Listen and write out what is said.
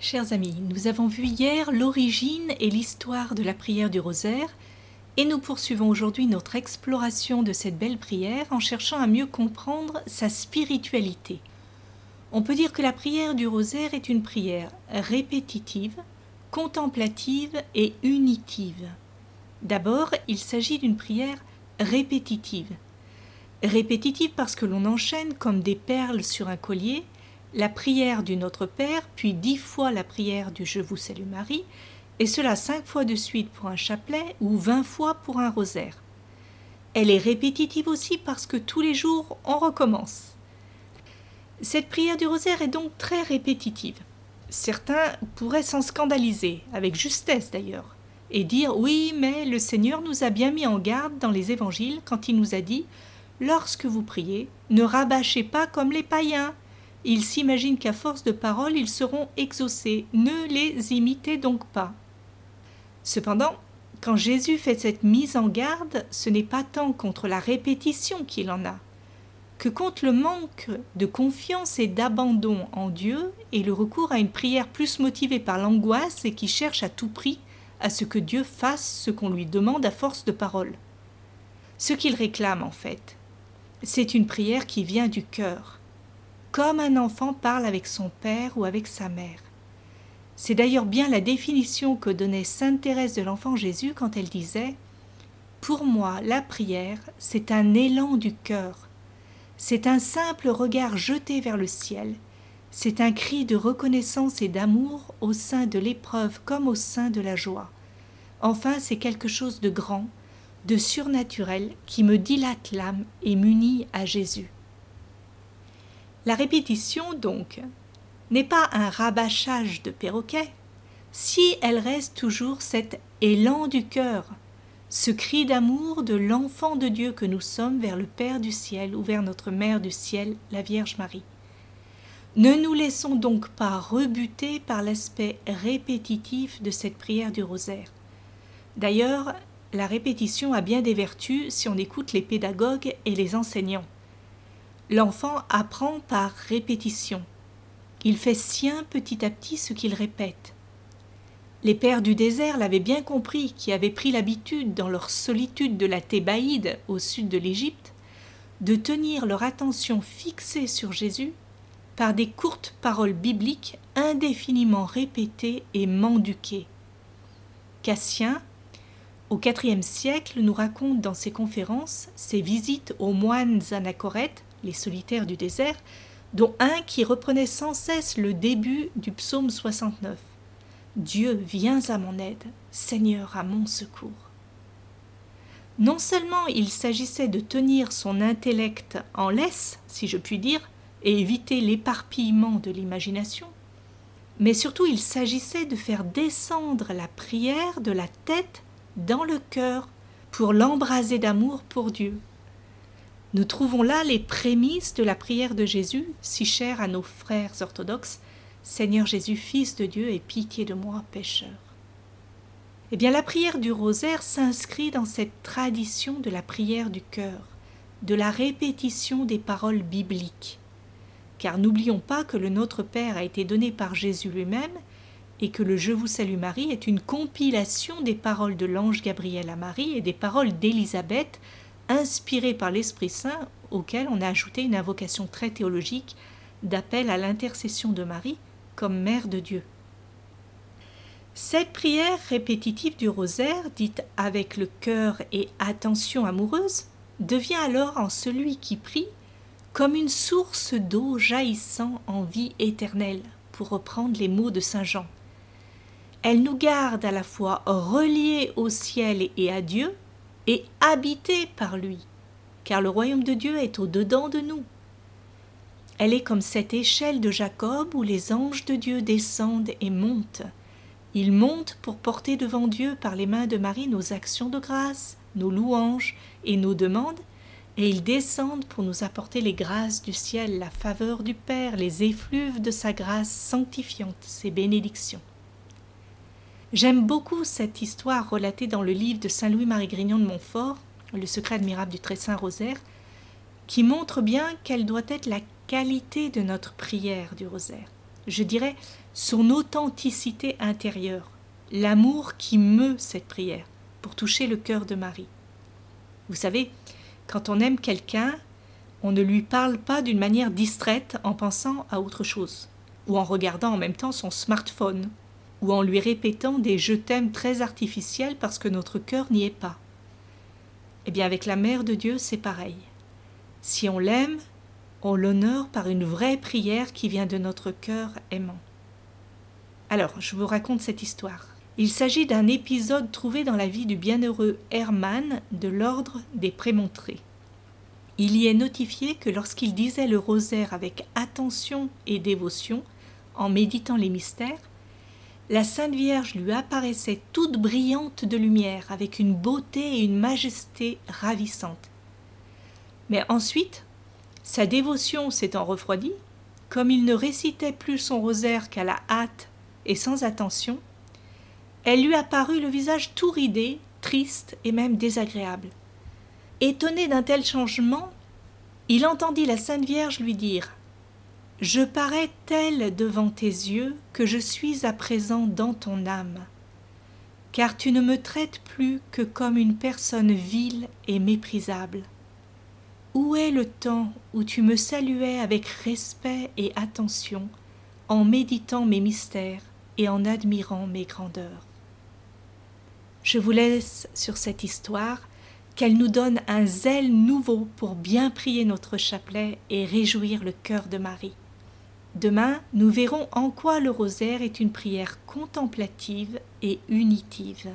Chers amis, nous avons vu hier l'origine et l'histoire de la prière du rosaire et nous poursuivons aujourd'hui notre exploration de cette belle prière en cherchant à mieux comprendre sa spiritualité. On peut dire que la prière du rosaire est une prière répétitive, contemplative et unitive. D'abord, il s'agit d'une prière répétitive. Répétitive parce que l'on enchaîne comme des perles sur un collier la prière du Notre Père, puis dix fois la prière du Je vous salue Marie, et cela cinq fois de suite pour un chapelet ou vingt fois pour un rosaire. Elle est répétitive aussi parce que tous les jours on recommence. Cette prière du rosaire est donc très répétitive. Certains pourraient s'en scandaliser, avec justesse d'ailleurs, et dire oui, mais le Seigneur nous a bien mis en garde dans les évangiles quand il nous a dit Lorsque vous priez, ne rabâchez pas comme les païens, ils s'imaginent qu'à force de paroles ils seront exaucés. Ne les imitez donc pas. Cependant, quand Jésus fait cette mise en garde, ce n'est pas tant contre la répétition qu'il en a, que contre le manque de confiance et d'abandon en Dieu et le recours à une prière plus motivée par l'angoisse et qui cherche à tout prix à ce que Dieu fasse ce qu'on lui demande à force de paroles. Ce qu'il réclame en fait, c'est une prière qui vient du cœur, comme un enfant parle avec son père ou avec sa mère. C'est d'ailleurs bien la définition que donnait sainte Thérèse de l'enfant Jésus quand elle disait Pour moi, la prière, c'est un élan du cœur. C'est un simple regard jeté vers le ciel. C'est un cri de reconnaissance et d'amour au sein de l'épreuve comme au sein de la joie. Enfin, c'est quelque chose de grand, de surnaturel qui me dilate l'âme et m'unit à Jésus. La répétition, donc, n'est pas un rabâchage de perroquet, si elle reste toujours cet élan du cœur, ce cri d'amour de l'enfant de Dieu que nous sommes vers le Père du ciel ou vers notre Mère du ciel, la Vierge Marie. Ne nous laissons donc pas rebuter par l'aspect répétitif de cette prière du rosaire. D'ailleurs, la répétition a bien des vertus si on écoute les pédagogues et les enseignants. L'enfant apprend par répétition. Il fait sien petit à petit ce qu'il répète. Les pères du désert l'avaient bien compris, qui avaient pris l'habitude, dans leur solitude de la Thébaïde au sud de l'Égypte, de tenir leur attention fixée sur Jésus par des courtes paroles bibliques indéfiniment répétées et menduquées. Cassien, au IVe siècle, nous raconte dans ses conférences ses visites aux moines anachorètes les solitaires du désert, dont un qui reprenait sans cesse le début du psaume 69. Dieu, viens à mon aide, Seigneur, à mon secours. Non seulement il s'agissait de tenir son intellect en laisse, si je puis dire, et éviter l'éparpillement de l'imagination, mais surtout il s'agissait de faire descendre la prière de la tête dans le cœur pour l'embraser d'amour pour Dieu. Nous trouvons là les prémices de la prière de Jésus, si chère à nos frères orthodoxes Seigneur Jésus, Fils de Dieu, aie pitié de moi, pécheur. Eh bien, la prière du rosaire s'inscrit dans cette tradition de la prière du cœur, de la répétition des paroles bibliques. Car n'oublions pas que le Notre Père a été donné par Jésus lui-même et que le Je vous salue Marie est une compilation des paroles de l'ange Gabriel à Marie et des paroles d'Élisabeth inspiré par l'Esprit Saint, auquel on a ajouté une invocation très théologique d'appel à l'intercession de Marie comme Mère de Dieu. Cette prière répétitive du rosaire, dite avec le cœur et attention amoureuse, devient alors en celui qui prie comme une source d'eau jaillissant en vie éternelle, pour reprendre les mots de Saint Jean. Elle nous garde à la fois reliés au ciel et à Dieu, et habitée par lui, car le royaume de Dieu est au-dedans de nous. Elle est comme cette échelle de Jacob où les anges de Dieu descendent et montent. Ils montent pour porter devant Dieu par les mains de Marie nos actions de grâce, nos louanges et nos demandes, et ils descendent pour nous apporter les grâces du ciel, la faveur du Père, les effluves de sa grâce sanctifiante, ses bénédictions. J'aime beaucoup cette histoire relatée dans le livre de Saint Louis-Marie Grignon de Montfort, Le secret admirable du très saint rosaire, qui montre bien quelle doit être la qualité de notre prière du rosaire. Je dirais son authenticité intérieure, l'amour qui meut cette prière pour toucher le cœur de Marie. Vous savez, quand on aime quelqu'un, on ne lui parle pas d'une manière distraite en pensant à autre chose, ou en regardant en même temps son smartphone, ou en lui répétant des je t'aime très artificiels parce que notre cœur n'y est pas. Eh bien avec la Mère de Dieu, c'est pareil. Si on l'aime, on l'honore par une vraie prière qui vient de notre cœur aimant. Alors, je vous raconte cette histoire. Il s'agit d'un épisode trouvé dans la vie du bienheureux Hermann de l'ordre des Prémontrés. Il y est notifié que lorsqu'il disait le rosaire avec attention et dévotion, en méditant les mystères, la Sainte Vierge lui apparaissait toute brillante de lumière, avec une beauté et une majesté ravissantes. Mais ensuite, sa dévotion s'étant refroidie, comme il ne récitait plus son rosaire qu'à la hâte et sans attention, elle lui apparut le visage tout ridé, triste et même désagréable. Étonné d'un tel changement, il entendit la Sainte Vierge lui dire je parais tel devant tes yeux que je suis à présent dans ton âme, car tu ne me traites plus que comme une personne vile et méprisable. Où est le temps où tu me saluais avec respect et attention, en méditant mes mystères et en admirant mes grandeurs? Je vous laisse sur cette histoire, qu'elle nous donne un zèle nouveau pour bien prier notre chapelet et réjouir le cœur de Marie. Demain, nous verrons en quoi le rosaire est une prière contemplative et unitive.